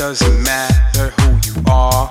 doesn't matter who you are,